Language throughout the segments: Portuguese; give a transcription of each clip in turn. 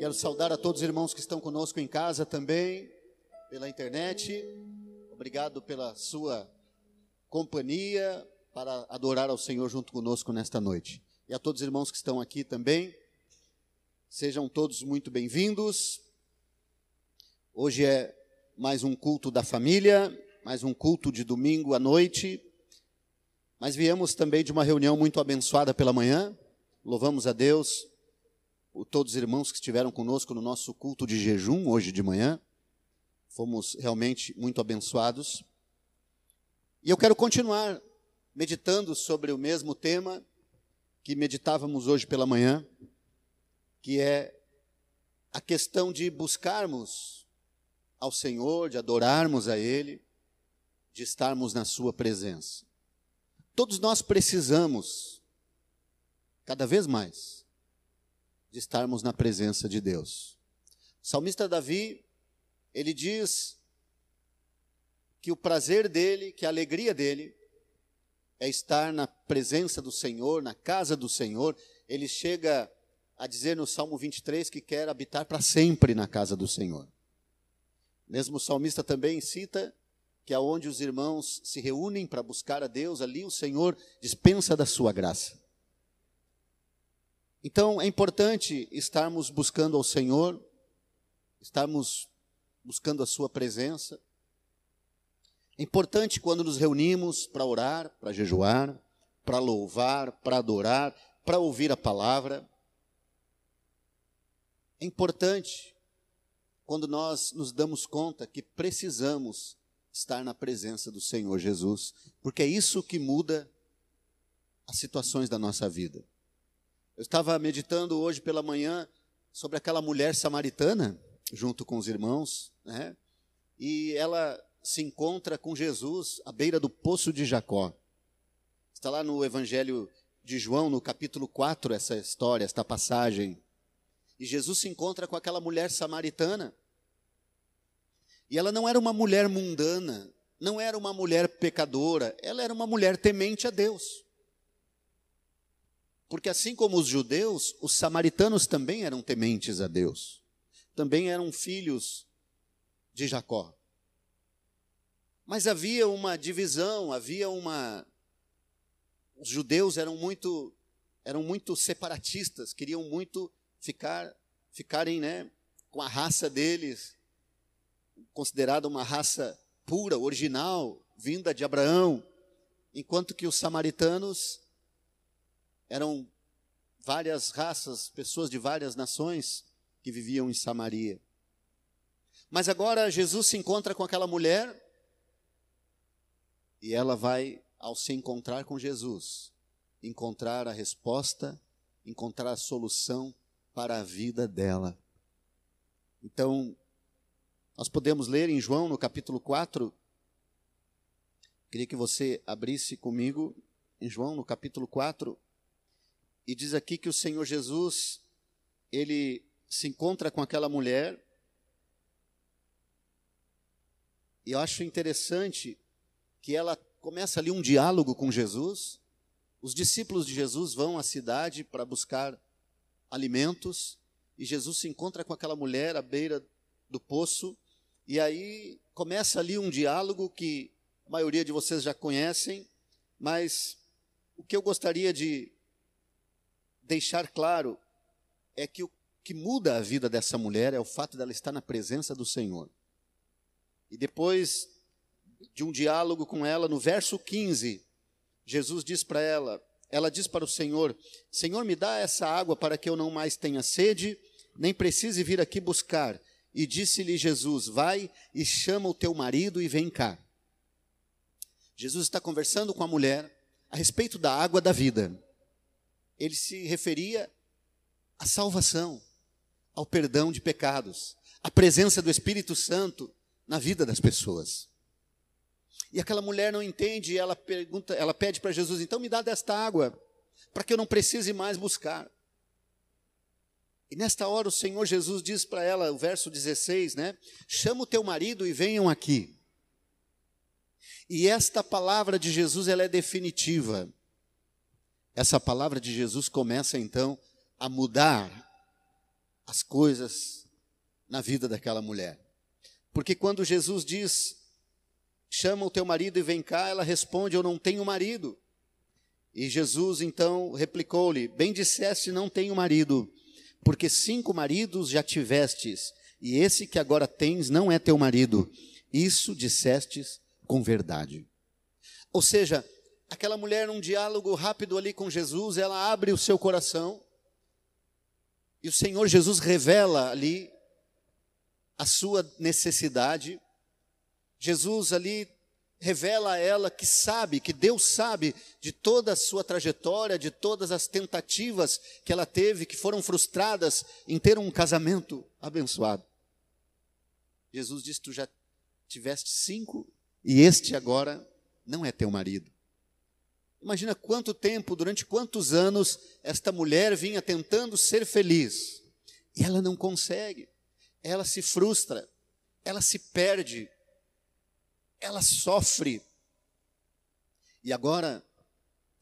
Quero saudar a todos os irmãos que estão conosco em casa também, pela internet. Obrigado pela sua companhia para adorar ao Senhor junto conosco nesta noite. E a todos os irmãos que estão aqui também, sejam todos muito bem-vindos. Hoje é mais um culto da família, mais um culto de domingo à noite. Mas viemos também de uma reunião muito abençoada pela manhã. Louvamos a Deus todos os irmãos que estiveram conosco no nosso culto de jejum hoje de manhã. Fomos realmente muito abençoados. E eu quero continuar meditando sobre o mesmo tema que meditávamos hoje pela manhã, que é a questão de buscarmos ao Senhor, de adorarmos a Ele, de estarmos na Sua presença. Todos nós precisamos, cada vez mais, de estarmos na presença de Deus. O salmista Davi, ele diz que o prazer dele, que a alegria dele, é estar na presença do Senhor, na casa do Senhor. Ele chega a dizer no Salmo 23 que quer habitar para sempre na casa do Senhor. Mesmo o salmista também cita que aonde os irmãos se reúnem para buscar a Deus, ali o Senhor dispensa da sua graça. Então é importante estarmos buscando ao Senhor, estarmos buscando a Sua presença. É importante quando nos reunimos para orar, para jejuar, para louvar, para adorar, para ouvir a palavra. É importante quando nós nos damos conta que precisamos estar na presença do Senhor Jesus, porque é isso que muda as situações da nossa vida. Eu estava meditando hoje pela manhã sobre aquela mulher samaritana, junto com os irmãos, né? e ela se encontra com Jesus à beira do poço de Jacó. Está lá no Evangelho de João, no capítulo 4, essa história, esta passagem. E Jesus se encontra com aquela mulher samaritana. E ela não era uma mulher mundana, não era uma mulher pecadora, ela era uma mulher temente a Deus. Porque assim como os judeus, os samaritanos também eram tementes a Deus. Também eram filhos de Jacó. Mas havia uma divisão, havia uma os judeus eram muito eram muito separatistas, queriam muito ficar ficarem, né, com a raça deles, considerada uma raça pura, original, vinda de Abraão, enquanto que os samaritanos eram várias raças, pessoas de várias nações que viviam em Samaria. Mas agora Jesus se encontra com aquela mulher e ela vai, ao se encontrar com Jesus, encontrar a resposta, encontrar a solução para a vida dela. Então, nós podemos ler em João, no capítulo 4. Queria que você abrisse comigo em João, no capítulo 4. E diz aqui que o Senhor Jesus, ele se encontra com aquela mulher. E eu acho interessante que ela começa ali um diálogo com Jesus. Os discípulos de Jesus vão à cidade para buscar alimentos e Jesus se encontra com aquela mulher à beira do poço e aí começa ali um diálogo que a maioria de vocês já conhecem, mas o que eu gostaria de deixar claro é que o que muda a vida dessa mulher é o fato dela estar na presença do Senhor. E depois de um diálogo com ela, no verso 15, Jesus diz para ela: ela diz para o Senhor: Senhor, me dá essa água para que eu não mais tenha sede, nem precise vir aqui buscar. E disse-lhe Jesus: Vai e chama o teu marido e vem cá. Jesus está conversando com a mulher a respeito da água da vida ele se referia à salvação, ao perdão de pecados, à presença do Espírito Santo na vida das pessoas. E aquela mulher não entende, ela pergunta, ela pede para Jesus, então me dá desta água, para que eu não precise mais buscar. E nesta hora o Senhor Jesus diz para ela, o verso 16, né? Chama o teu marido e venham aqui. E esta palavra de Jesus ela é definitiva. Essa palavra de Jesus começa então a mudar as coisas na vida daquela mulher. Porque quando Jesus diz: chama o teu marido e vem cá, ela responde: Eu não tenho marido. E Jesus então replicou-lhe: Bem disseste, não tenho marido, porque cinco maridos já tivestes, e esse que agora tens não é teu marido. Isso dissestes com verdade. Ou seja, aquela mulher, num diálogo rápido ali com Jesus, ela abre o seu coração, e o Senhor Jesus revela ali a sua necessidade. Jesus ali revela a ela que sabe, que Deus sabe de toda a sua trajetória, de todas as tentativas que ela teve, que foram frustradas em ter um casamento abençoado. Jesus disse: Tu já tiveste cinco, e este agora não é teu marido. Imagina quanto tempo, durante quantos anos, esta mulher vinha tentando ser feliz, e ela não consegue, ela se frustra, ela se perde, ela sofre. E agora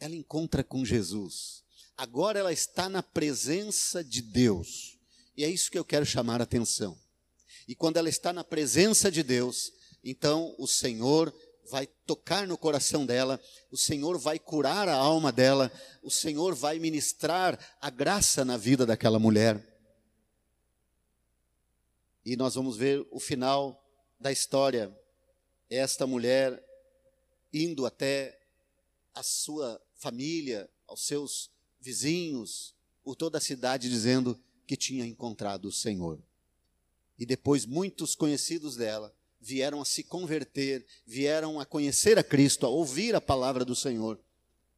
ela encontra com Jesus. Agora ela está na presença de Deus. E é isso que eu quero chamar a atenção. E quando ela está na presença de Deus, então o Senhor vai tocar no coração dela, o Senhor vai curar a alma dela, o Senhor vai ministrar a graça na vida daquela mulher. E nós vamos ver o final da história esta mulher indo até a sua família, aos seus vizinhos, por toda a cidade, dizendo que tinha encontrado o Senhor. E depois muitos conhecidos dela vieram a se converter, vieram a conhecer a Cristo, a ouvir a palavra do Senhor,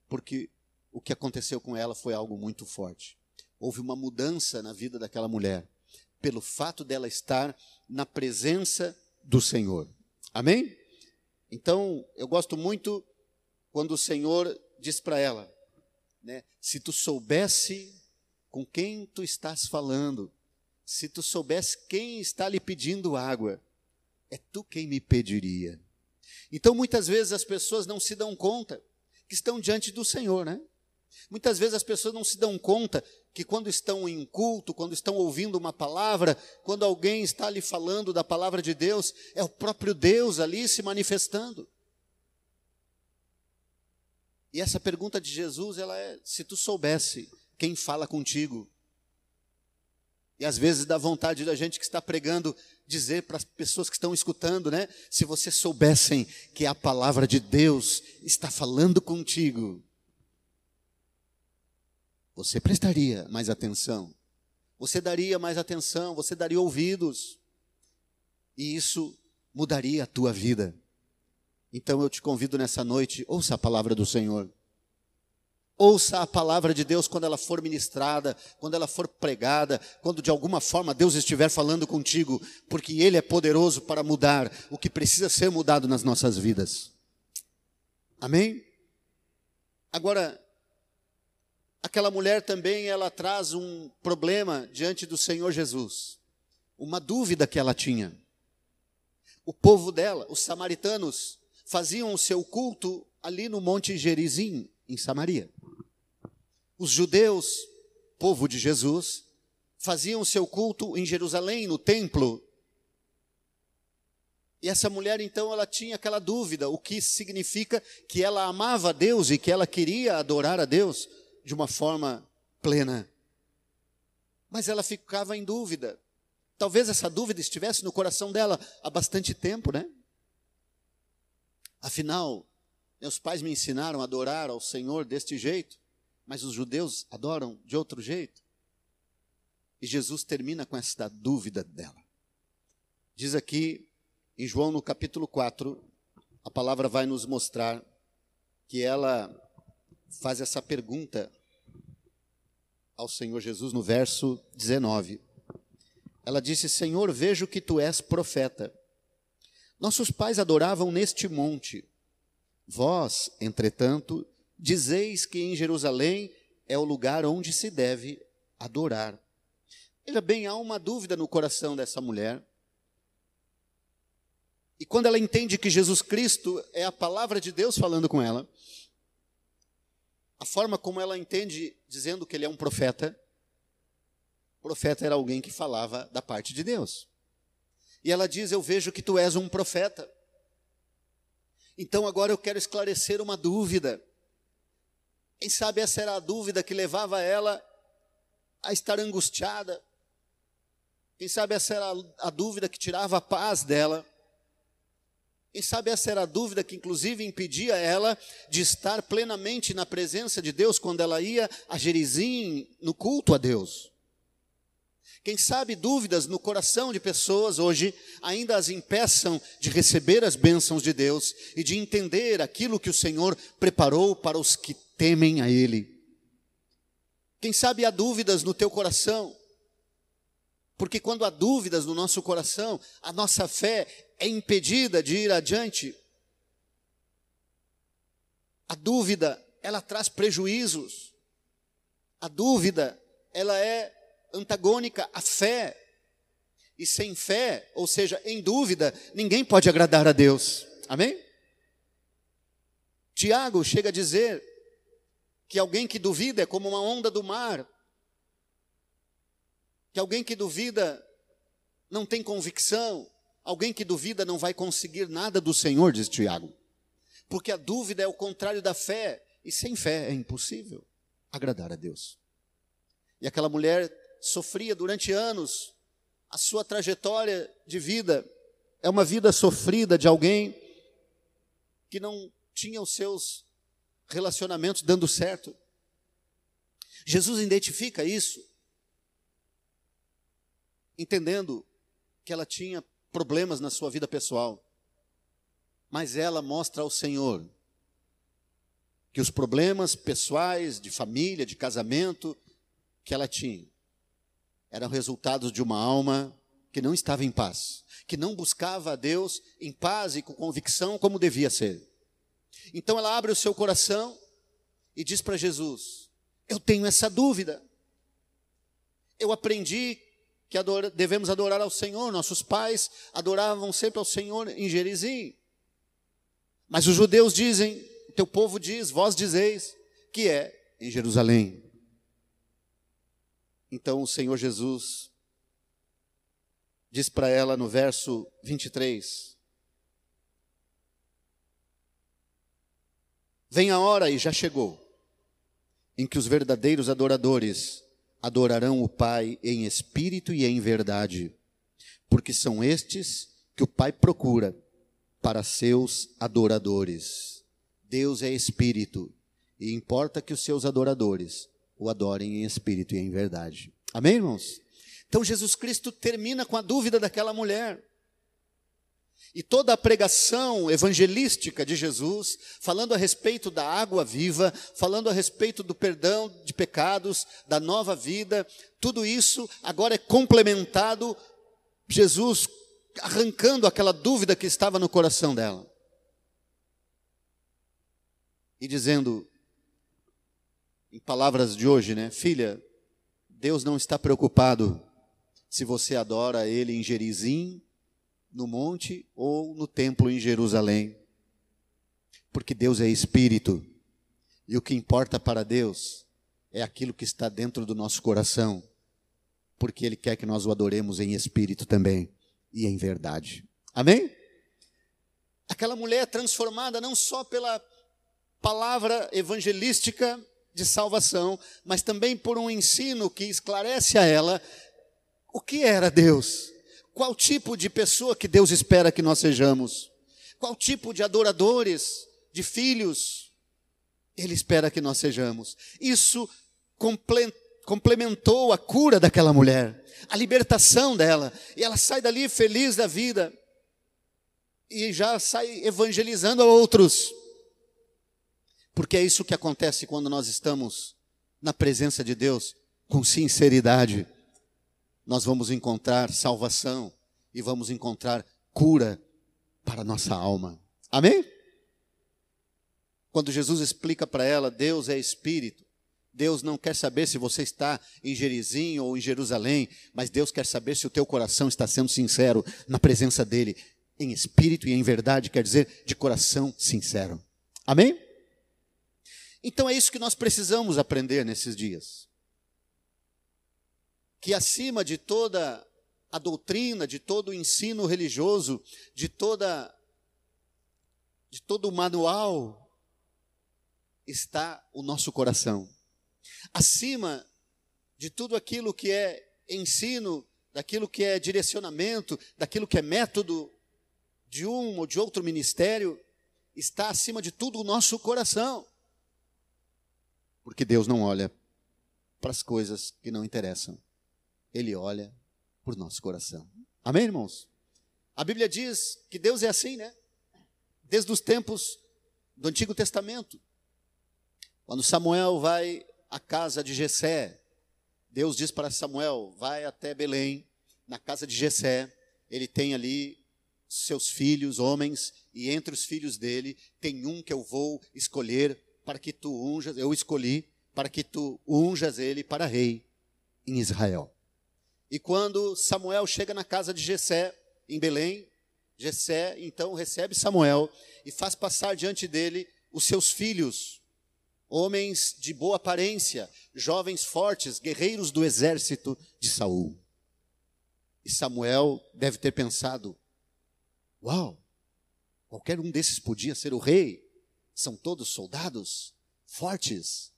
porque o que aconteceu com ela foi algo muito forte. Houve uma mudança na vida daquela mulher, pelo fato dela estar na presença do Senhor. Amém? Então, eu gosto muito quando o Senhor diz para ela, né, se tu soubesse com quem tu estás falando, se tu soubesse quem está lhe pedindo água, é tu quem me pediria. Então, muitas vezes as pessoas não se dão conta que estão diante do Senhor, né? Muitas vezes as pessoas não se dão conta que quando estão em culto, quando estão ouvindo uma palavra, quando alguém está ali falando da palavra de Deus, é o próprio Deus ali se manifestando. E essa pergunta de Jesus, ela é: se tu soubesse quem fala contigo. E às vezes dá vontade da gente que está pregando dizer para as pessoas que estão escutando, né? Se vocês soubessem que a palavra de Deus está falando contigo, você prestaria mais atenção, você daria mais atenção, você daria ouvidos, e isso mudaria a tua vida. Então eu te convido nessa noite, ouça a palavra do Senhor. Ouça a palavra de Deus quando ela for ministrada, quando ela for pregada, quando de alguma forma Deus estiver falando contigo, porque Ele é poderoso para mudar o que precisa ser mudado nas nossas vidas. Amém? Agora, aquela mulher também ela traz um problema diante do Senhor Jesus. Uma dúvida que ela tinha. O povo dela, os samaritanos, faziam o seu culto ali no Monte Gerizim, em Samaria. Os judeus, povo de Jesus, faziam seu culto em Jerusalém, no templo. E essa mulher, então, ela tinha aquela dúvida, o que significa que ela amava a Deus e que ela queria adorar a Deus de uma forma plena. Mas ela ficava em dúvida. Talvez essa dúvida estivesse no coração dela há bastante tempo, né? Afinal, meus pais me ensinaram a adorar ao Senhor deste jeito, mas os judeus adoram de outro jeito. E Jesus termina com esta dúvida dela. Diz aqui em João no capítulo 4, a palavra vai nos mostrar que ela faz essa pergunta ao Senhor Jesus no verso 19. Ela disse: Senhor, vejo que tu és profeta. Nossos pais adoravam neste monte. Vós, entretanto, dizeis que em Jerusalém é o lugar onde se deve adorar. Veja bem, há uma dúvida no coração dessa mulher. E quando ela entende que Jesus Cristo é a palavra de Deus falando com ela, a forma como ela entende dizendo que ele é um profeta, profeta era alguém que falava da parte de Deus. E ela diz: Eu vejo que tu és um profeta. Então agora eu quero esclarecer uma dúvida. Quem sabe essa era a dúvida que levava ela a estar angustiada. Quem sabe essa era a dúvida que tirava a paz dela. Quem sabe essa era a dúvida que, inclusive, impedia ela de estar plenamente na presença de Deus quando ela ia a Gerizim no culto a Deus. Quem sabe dúvidas no coração de pessoas hoje ainda as impeçam de receber as bênçãos de Deus e de entender aquilo que o Senhor preparou para os que temem a Ele. Quem sabe há dúvidas no teu coração, porque quando há dúvidas no nosso coração, a nossa fé é impedida de ir adiante. A dúvida, ela traz prejuízos. A dúvida, ela é antagônica à fé. E sem fé, ou seja, em dúvida, ninguém pode agradar a Deus. Amém? Tiago chega a dizer que alguém que duvida é como uma onda do mar. Que alguém que duvida não tem convicção, Alguém que duvida não vai conseguir nada do Senhor, diz Tiago. Porque a dúvida é o contrário da fé, e sem fé é impossível agradar a Deus. E aquela mulher sofria durante anos, a sua trajetória de vida é uma vida sofrida de alguém que não tinha os seus relacionamentos dando certo. Jesus identifica isso, entendendo que ela tinha problemas na sua vida pessoal. Mas ela mostra ao Senhor que os problemas pessoais, de família, de casamento, que ela tinha, eram resultados de uma alma que não estava em paz, que não buscava a Deus em paz e com convicção como devia ser. Então ela abre o seu coração e diz para Jesus: Eu tenho essa dúvida. Eu aprendi que devemos adorar ao Senhor. Nossos pais adoravam sempre ao Senhor em Gerizim. Mas os judeus dizem, teu povo diz, vós dizeis, que é em Jerusalém. Então o Senhor Jesus diz para ela no verso 23: Vem a hora, e já chegou, em que os verdadeiros adoradores adorarão o Pai em espírito e em verdade, porque são estes que o Pai procura para seus adoradores. Deus é espírito e importa que os seus adoradores o adorem em espírito e em verdade. Amém, irmãos? Então Jesus Cristo termina com a dúvida daquela mulher. E toda a pregação evangelística de Jesus, falando a respeito da água viva, falando a respeito do perdão de pecados, da nova vida, tudo isso agora é complementado, Jesus arrancando aquela dúvida que estava no coração dela. E dizendo, em palavras de hoje, né, filha, Deus não está preocupado se você adora Ele em Gerizim no monte ou no templo em Jerusalém. Porque Deus é espírito. E o que importa para Deus é aquilo que está dentro do nosso coração. Porque Ele quer que nós o adoremos em espírito também e em verdade. Amém? Aquela mulher transformada não só pela palavra evangelística de salvação, mas também por um ensino que esclarece a ela o que era Deus qual tipo de pessoa que Deus espera que nós sejamos? Qual tipo de adoradores, de filhos, Ele espera que nós sejamos? Isso complementou a cura daquela mulher, a libertação dela, e ela sai dali feliz da vida, e já sai evangelizando a outros. Porque é isso que acontece quando nós estamos na presença de Deus com sinceridade nós vamos encontrar salvação e vamos encontrar cura para a nossa alma. Amém? Quando Jesus explica para ela, Deus é espírito. Deus não quer saber se você está em Gerizim ou em Jerusalém, mas Deus quer saber se o teu coração está sendo sincero na presença dele, em espírito e em verdade, quer dizer de coração sincero. Amém? Então é isso que nós precisamos aprender nesses dias. Que acima de toda a doutrina, de todo o ensino religioso, de toda de todo o manual está o nosso coração. Acima de tudo aquilo que é ensino, daquilo que é direcionamento, daquilo que é método de um ou de outro ministério, está acima de tudo o nosso coração. Porque Deus não olha para as coisas que não interessam. Ele olha por nosso coração. Amém, irmãos? A Bíblia diz que Deus é assim, né? Desde os tempos do Antigo Testamento. Quando Samuel vai à casa de Jessé, Deus diz para Samuel: vai até Belém, na casa de Jessé. Ele tem ali seus filhos, homens, e entre os filhos dele tem um que eu vou escolher para que tu unjas, eu escolhi para que tu unjas ele para rei em Israel. E quando Samuel chega na casa de Jessé, em Belém, Jessé então recebe Samuel e faz passar diante dele os seus filhos, homens de boa aparência, jovens fortes, guerreiros do exército de Saul. E Samuel deve ter pensado: Uau, qualquer um desses podia ser o rei. São todos soldados fortes,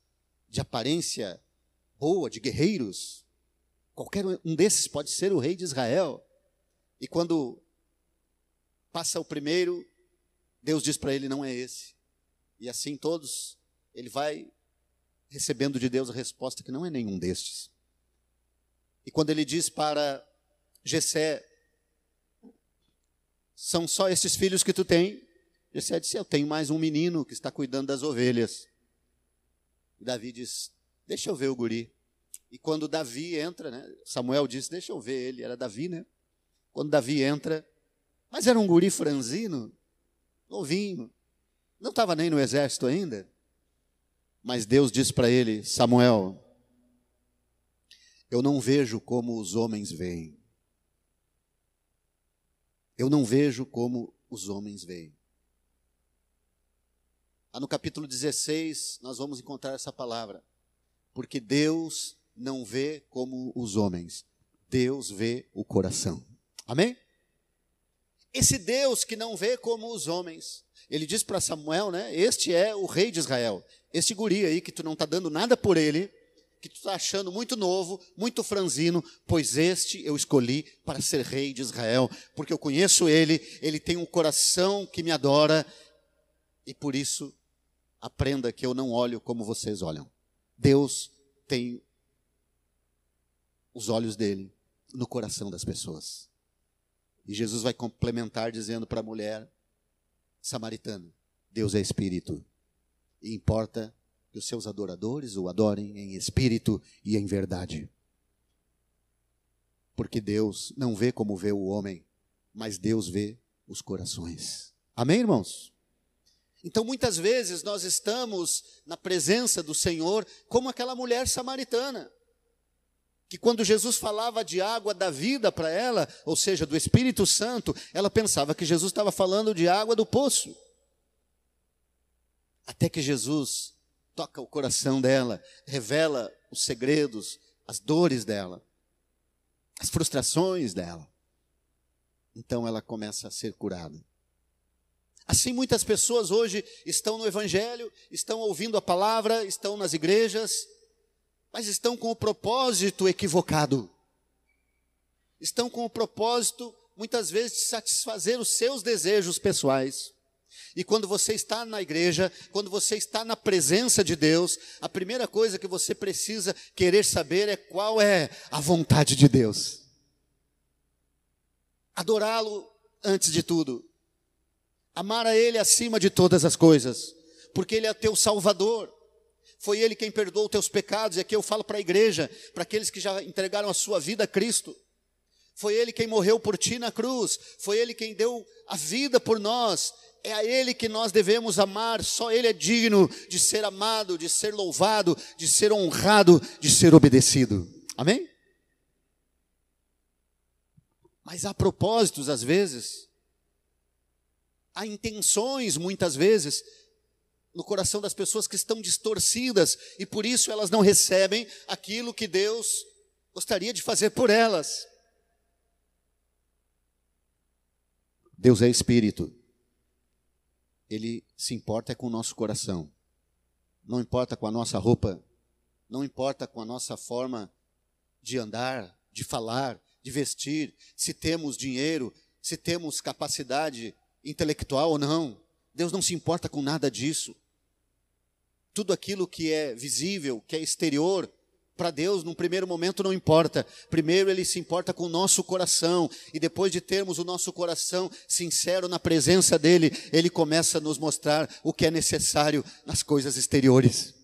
de aparência boa, de guerreiros. Qualquer um desses pode ser o rei de Israel. E quando passa o primeiro, Deus diz para ele: não é esse. E assim todos, ele vai recebendo de Deus a resposta que não é nenhum destes. E quando ele diz para Jessé, são só esses filhos que tu tem? Jessé disse, eu tenho mais um menino que está cuidando das ovelhas. E Davi diz, deixa eu ver o guri. E quando Davi entra, né, Samuel disse, deixa eu ver ele, era Davi, né? Quando Davi entra, mas era um guri franzino, novinho, não estava nem no exército ainda. Mas Deus disse para ele, Samuel, eu não vejo como os homens veem. Eu não vejo como os homens veem. Ah, no capítulo 16, nós vamos encontrar essa palavra. Porque Deus não vê como os homens, Deus vê o coração. Amém? Esse Deus que não vê como os homens, ele diz para Samuel, né? Este é o rei de Israel. Este guri aí que tu não está dando nada por ele, que tu está achando muito novo, muito franzino, pois este eu escolhi para ser rei de Israel, porque eu conheço ele, ele tem um coração que me adora, e por isso aprenda que eu não olho como vocês olham. Deus tem os olhos dele no coração das pessoas. E Jesus vai complementar dizendo para a mulher samaritana: Deus é espírito, e importa que os seus adoradores o adorem em espírito e em verdade. Porque Deus não vê como vê o homem, mas Deus vê os corações. Amém, irmãos? Então, muitas vezes nós estamos na presença do Senhor como aquela mulher samaritana, que quando Jesus falava de água da vida para ela, ou seja, do Espírito Santo, ela pensava que Jesus estava falando de água do poço. Até que Jesus toca o coração dela, revela os segredos, as dores dela, as frustrações dela. Então ela começa a ser curada. Assim, muitas pessoas hoje estão no Evangelho, estão ouvindo a palavra, estão nas igrejas, mas estão com o propósito equivocado. Estão com o propósito, muitas vezes, de satisfazer os seus desejos pessoais. E quando você está na igreja, quando você está na presença de Deus, a primeira coisa que você precisa querer saber é qual é a vontade de Deus. Adorá-lo antes de tudo. Amar a Ele acima de todas as coisas, porque Ele é teu Salvador. Foi Ele quem perdoou os teus pecados, e aqui eu falo para a igreja, para aqueles que já entregaram a sua vida a Cristo. Foi Ele quem morreu por ti na cruz, foi Ele quem deu a vida por nós, é a Ele que nós devemos amar, só Ele é digno de ser amado, de ser louvado, de ser honrado, de ser obedecido. Amém? Mas há propósitos, às vezes, há intenções, muitas vezes, no coração das pessoas que estão distorcidas e por isso elas não recebem aquilo que Deus gostaria de fazer por elas. Deus é espírito. Ele se importa com o nosso coração. Não importa com a nossa roupa, não importa com a nossa forma de andar, de falar, de vestir, se temos dinheiro, se temos capacidade intelectual ou não. Deus não se importa com nada disso. Tudo aquilo que é visível, que é exterior, para Deus, num primeiro momento, não importa. Primeiro, Ele se importa com o nosso coração. E depois de termos o nosso coração sincero na presença dEle, Ele começa a nos mostrar o que é necessário nas coisas exteriores.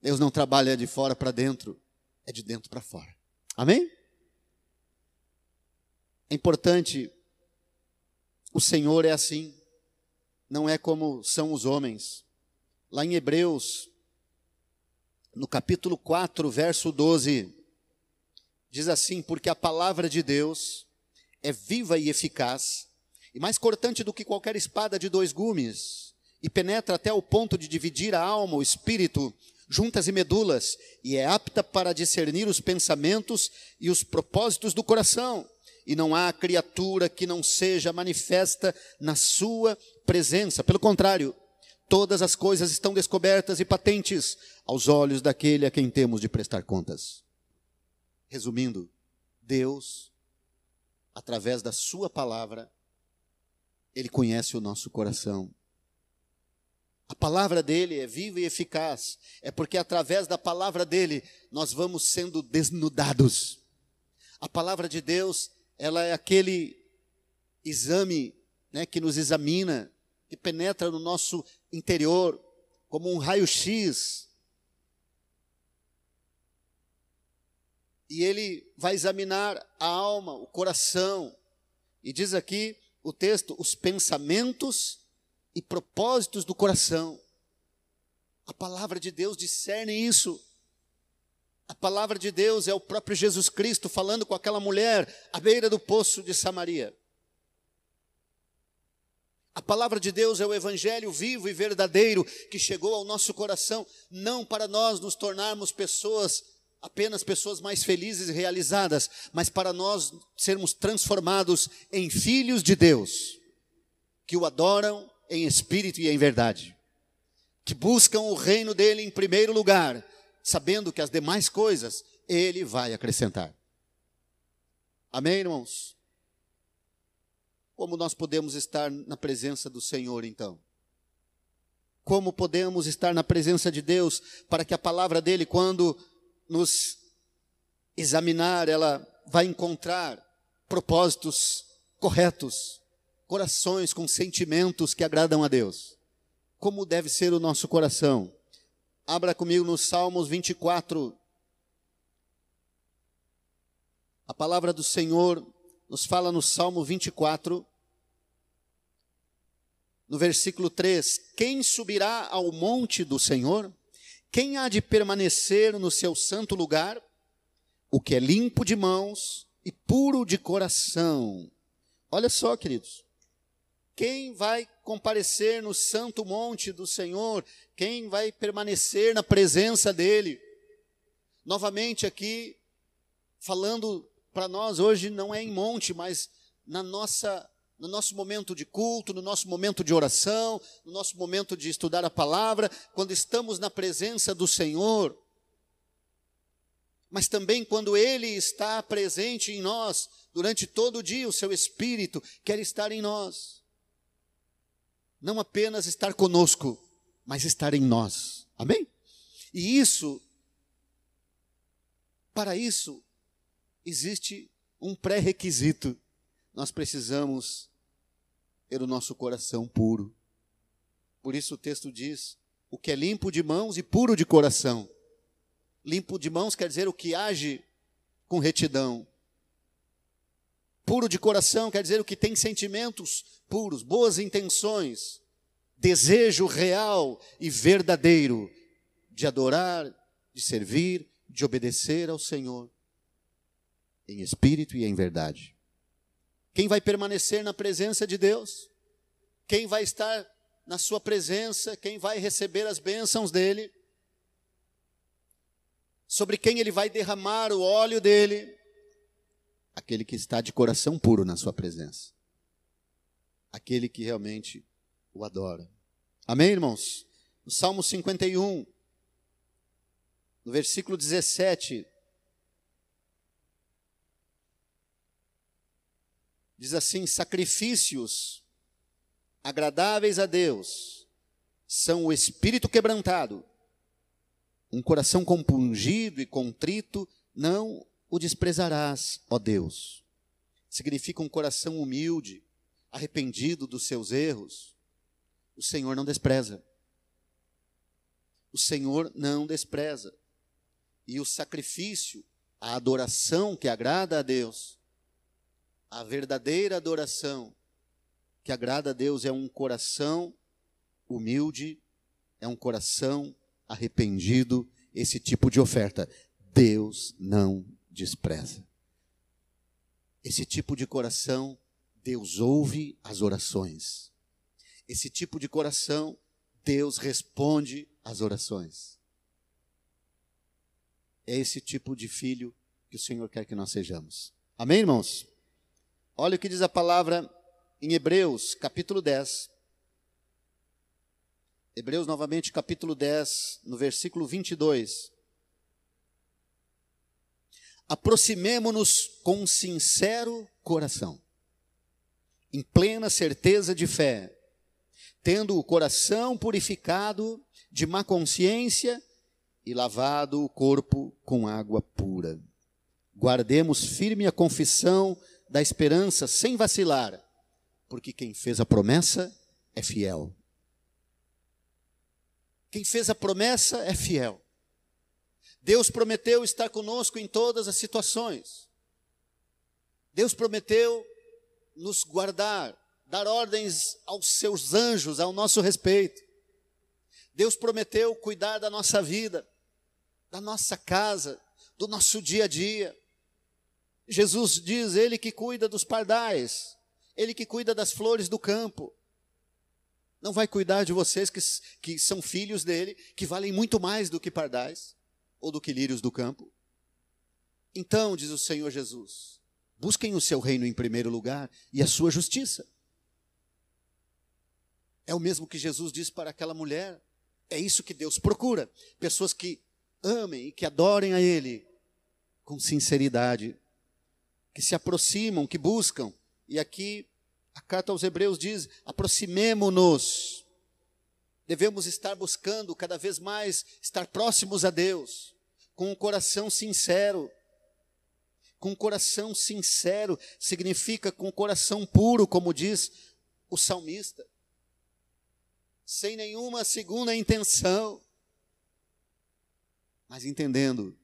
Deus não trabalha de fora para dentro, é de dentro para fora. Amém? É importante, o Senhor é assim, não é como são os homens. Lá em Hebreus, no capítulo 4, verso 12, diz assim: Porque a palavra de Deus é viva e eficaz, e mais cortante do que qualquer espada de dois gumes, e penetra até o ponto de dividir a alma, o espírito, juntas e medulas, e é apta para discernir os pensamentos e os propósitos do coração. E não há criatura que não seja manifesta na sua presença. Pelo contrário, todas as coisas estão descobertas e patentes aos olhos daquele a quem temos de prestar contas. Resumindo, Deus, através da Sua palavra, Ele conhece o nosso coração. A palavra dele é viva e eficaz, é porque através da palavra dele nós vamos sendo desnudados. A palavra de Deus, ela é aquele exame né, que nos examina, que penetra no nosso interior, como um raio-x, e ele vai examinar a alma, o coração. E diz aqui o texto: os pensamentos e propósitos do coração. A palavra de Deus discerne isso. A palavra de Deus é o próprio Jesus Cristo falando com aquela mulher à beira do poço de Samaria. A palavra de Deus é o evangelho vivo e verdadeiro que chegou ao nosso coração, não para nós nos tornarmos pessoas apenas pessoas mais felizes e realizadas, mas para nós sermos transformados em filhos de Deus, que o adoram em espírito e em verdade, que buscam o reino dele em primeiro lugar, sabendo que as demais coisas ele vai acrescentar. Amém, irmãos? Como nós podemos estar na presença do Senhor então? Como podemos estar na presença de Deus para que a palavra dele, quando nos examinar, ela vai encontrar propósitos corretos, corações com sentimentos que agradam a Deus. Como deve ser o nosso coração? Abra comigo no Salmos 24. A palavra do Senhor nos fala no Salmo 24, no versículo 3: Quem subirá ao monte do Senhor? Quem há de permanecer no seu santo lugar? O que é limpo de mãos e puro de coração. Olha só, queridos. Quem vai comparecer no santo monte do Senhor? Quem vai permanecer na presença dEle? Novamente aqui, falando para nós hoje, não é em monte, mas na nossa no nosso momento de culto, no nosso momento de oração, no nosso momento de estudar a palavra, quando estamos na presença do Senhor, mas também quando Ele está presente em nós, durante todo o dia, o Seu Espírito quer estar em nós. Não apenas estar conosco, mas estar em nós. Amém? E isso, para isso, existe um pré-requisito. Nós precisamos ter o nosso coração puro. Por isso o texto diz: o que é limpo de mãos e puro de coração. Limpo de mãos quer dizer o que age com retidão. Puro de coração quer dizer o que tem sentimentos puros, boas intenções, desejo real e verdadeiro de adorar, de servir, de obedecer ao Senhor, em espírito e em verdade. Quem vai permanecer na presença de Deus? Quem vai estar na sua presença? Quem vai receber as bênçãos dele? sobre quem ele vai derramar o óleo dele? Aquele que está de coração puro na sua presença. Aquele que realmente o adora. Amém, irmãos? No Salmo 51, no versículo 17, diz assim: sacrifícios agradáveis a Deus são o espírito quebrantado, um coração compungido e contrito, não o desprezarás, ó Deus. Significa um coração humilde, arrependido dos seus erros. O Senhor não despreza. O Senhor não despreza. E o sacrifício, a adoração que agrada a Deus, a verdadeira adoração que agrada a Deus é um coração humilde, é um coração arrependido, esse tipo de oferta. Deus não despreza. Esse tipo de coração, Deus ouve as orações. Esse tipo de coração, Deus responde às orações. É esse tipo de filho que o Senhor quer que nós sejamos. Amém, irmãos? Olha o que diz a palavra em Hebreus, capítulo 10. Hebreus, novamente, capítulo 10, no versículo 22. Aproximemo-nos com um sincero coração, em plena certeza de fé, tendo o coração purificado de má consciência e lavado o corpo com água pura. Guardemos firme a confissão da esperança sem vacilar, porque quem fez a promessa é fiel. Quem fez a promessa é fiel. Deus prometeu estar conosco em todas as situações. Deus prometeu nos guardar, dar ordens aos seus anjos ao nosso respeito. Deus prometeu cuidar da nossa vida, da nossa casa, do nosso dia a dia. Jesus diz: Ele que cuida dos pardais, Ele que cuida das flores do campo. Não vai cuidar de vocês que, que são filhos dele, que valem muito mais do que pardais ou do que lírios do campo? Então, diz o Senhor Jesus, busquem o seu reino em primeiro lugar e a sua justiça. É o mesmo que Jesus disse para aquela mulher. É isso que Deus procura. Pessoas que amem e que adorem a Ele com sinceridade, que se aproximam, que buscam. E aqui a carta aos Hebreus diz: aproximemo-nos. Devemos estar buscando cada vez mais estar próximos a Deus, com um coração sincero. Com um coração sincero significa com um coração puro, como diz o salmista, sem nenhuma segunda intenção, mas entendendo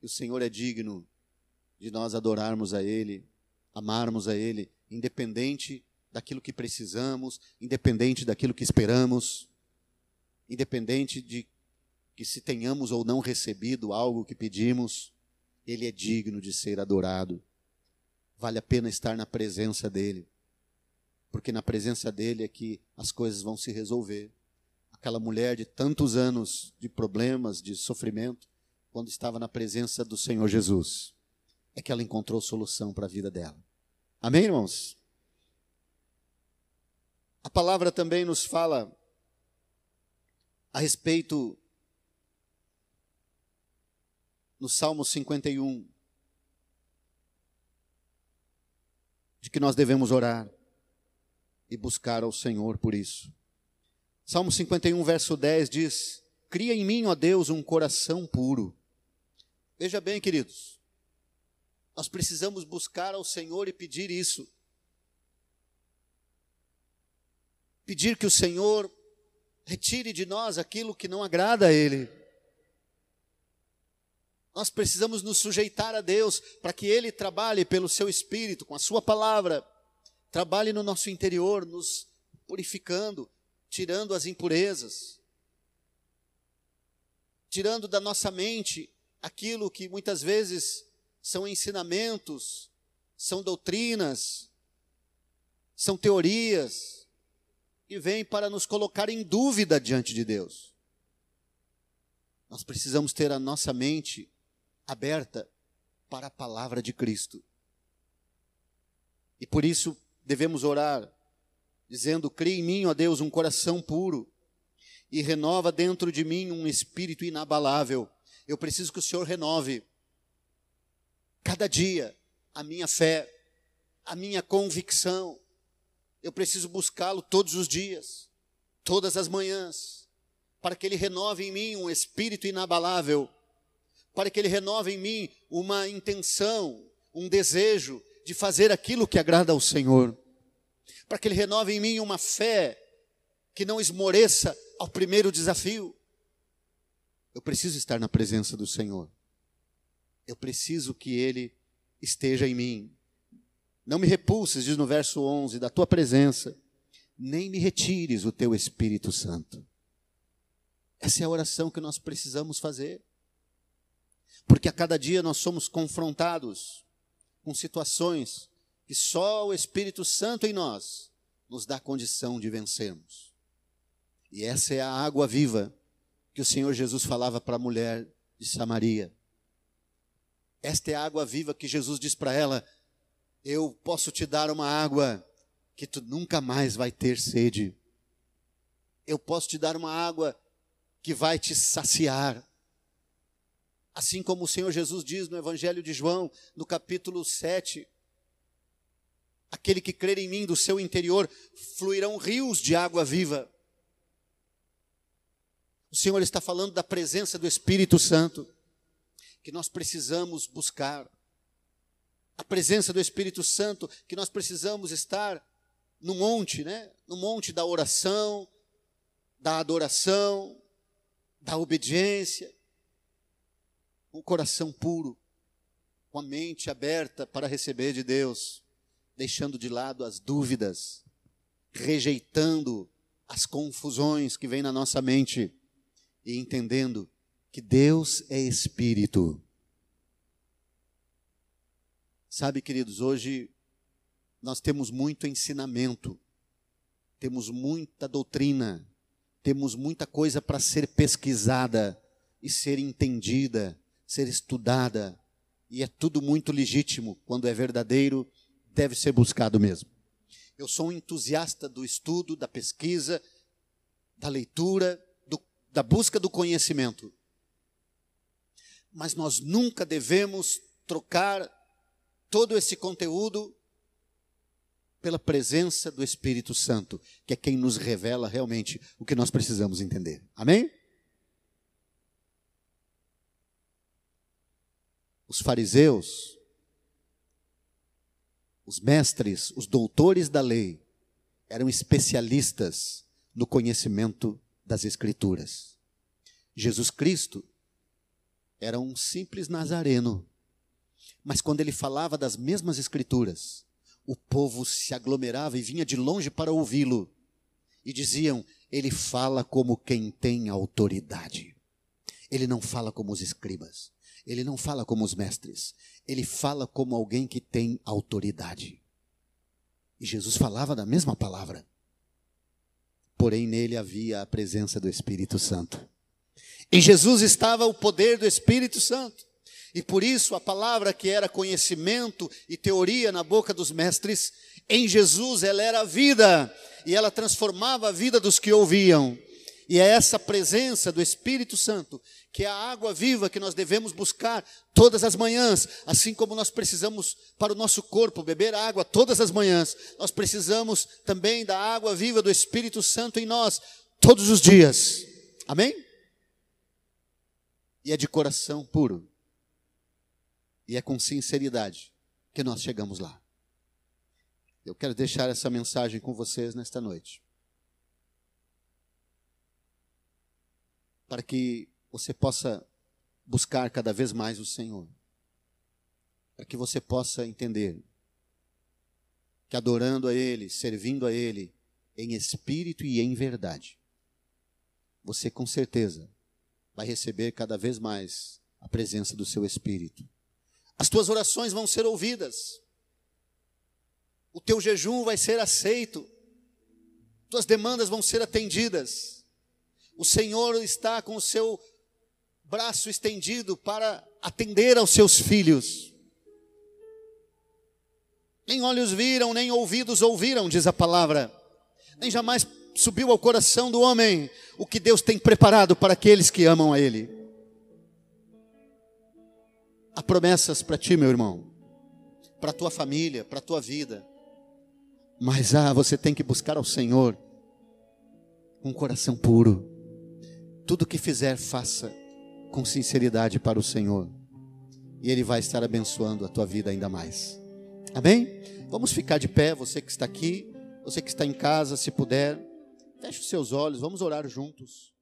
que o Senhor é digno de nós adorarmos a Ele, amarmos a Ele, independente daquilo que precisamos, independente daquilo que esperamos, independente de que se tenhamos ou não recebido algo que pedimos, Ele é digno de ser adorado. Vale a pena estar na presença dEle, porque na presença dEle é que as coisas vão se resolver. Aquela mulher de tantos anos de problemas, de sofrimento, quando estava na presença do Senhor Jesus, é que ela encontrou solução para a vida dela. Amém, irmãos? A palavra também nos fala a respeito no Salmo 51 de que nós devemos orar e buscar ao Senhor por isso. Salmo 51, verso 10 diz: Cria em mim, ó Deus, um coração puro. Veja bem, queridos, nós precisamos buscar ao Senhor e pedir isso. Pedir que o Senhor retire de nós aquilo que não agrada a Ele. Nós precisamos nos sujeitar a Deus para que Ele trabalhe pelo seu Espírito, com a Sua palavra, trabalhe no nosso interior, nos purificando, tirando as impurezas, tirando da nossa mente aquilo que muitas vezes são ensinamentos, são doutrinas, são teorias que vêm para nos colocar em dúvida diante de Deus. Nós precisamos ter a nossa mente aberta para a palavra de Cristo. E por isso devemos orar, dizendo: Cria em mim, ó Deus, um coração puro e renova dentro de mim um espírito inabalável. Eu preciso que o Senhor renove cada dia a minha fé, a minha convicção. Eu preciso buscá-lo todos os dias, todas as manhãs, para que ele renove em mim um espírito inabalável, para que ele renove em mim uma intenção, um desejo de fazer aquilo que agrada ao Senhor, para que ele renove em mim uma fé que não esmoreça ao primeiro desafio. Eu preciso estar na presença do Senhor. Eu preciso que Ele esteja em mim. Não me repulses, diz no verso 11, da tua presença, nem me retires o teu Espírito Santo. Essa é a oração que nós precisamos fazer. Porque a cada dia nós somos confrontados com situações que só o Espírito Santo em nós nos dá condição de vencermos. E essa é a água viva que o Senhor Jesus falava para a mulher de Samaria. Esta é a água viva que Jesus diz para ela: Eu posso te dar uma água que tu nunca mais vai ter sede. Eu posso te dar uma água que vai te saciar. Assim como o Senhor Jesus diz no Evangelho de João, no capítulo 7, aquele que crer em mim, do seu interior fluirão rios de água viva. O Senhor está falando da presença do Espírito Santo, que nós precisamos buscar. A presença do Espírito Santo, que nós precisamos estar no monte, né? No monte da oração, da adoração, da obediência, o coração puro, com a mente aberta para receber de Deus, deixando de lado as dúvidas, rejeitando as confusões que vêm na nossa mente e entendendo que Deus é Espírito. Sabe, queridos, hoje nós temos muito ensinamento, temos muita doutrina, temos muita coisa para ser pesquisada e ser entendida, ser estudada, e é tudo muito legítimo, quando é verdadeiro, deve ser buscado mesmo. Eu sou um entusiasta do estudo, da pesquisa, da leitura, da busca do conhecimento. Mas nós nunca devemos trocar todo esse conteúdo pela presença do Espírito Santo, que é quem nos revela realmente o que nós precisamos entender. Amém? Os fariseus, os mestres, os doutores da lei, eram especialistas no conhecimento das Escrituras. Jesus Cristo era um simples nazareno, mas quando ele falava das mesmas Escrituras, o povo se aglomerava e vinha de longe para ouvi-lo, e diziam: Ele fala como quem tem autoridade. Ele não fala como os escribas, ele não fala como os mestres, ele fala como alguém que tem autoridade. E Jesus falava da mesma palavra porém nele havia a presença do Espírito Santo. Em Jesus estava o poder do Espírito Santo. E por isso a palavra que era conhecimento e teoria na boca dos mestres, em Jesus ela era vida, e ela transformava a vida dos que ouviam. E é essa presença do Espírito Santo, que é a água viva que nós devemos buscar todas as manhãs, assim como nós precisamos para o nosso corpo beber água todas as manhãs, nós precisamos também da água viva do Espírito Santo em nós todos os dias. Amém? E é de coração puro. E é com sinceridade que nós chegamos lá. Eu quero deixar essa mensagem com vocês nesta noite. para que você possa buscar cada vez mais o Senhor. Para que você possa entender que adorando a Ele, servindo a Ele, em espírito e em verdade, você com certeza vai receber cada vez mais a presença do seu Espírito. As tuas orações vão ser ouvidas, o teu jejum vai ser aceito, tuas demandas vão ser atendidas o Senhor está com o seu braço estendido para atender aos seus filhos. Nem olhos viram, nem ouvidos ouviram, diz a palavra, nem jamais subiu ao coração do homem o que Deus tem preparado para aqueles que amam a Ele. Há promessas para ti, meu irmão, para tua família, para tua vida, mas ah, você tem que buscar ao Senhor um coração puro. Tudo que fizer, faça com sinceridade para o Senhor, e Ele vai estar abençoando a tua vida ainda mais. Amém? Vamos ficar de pé, você que está aqui, você que está em casa, se puder, feche os seus olhos, vamos orar juntos.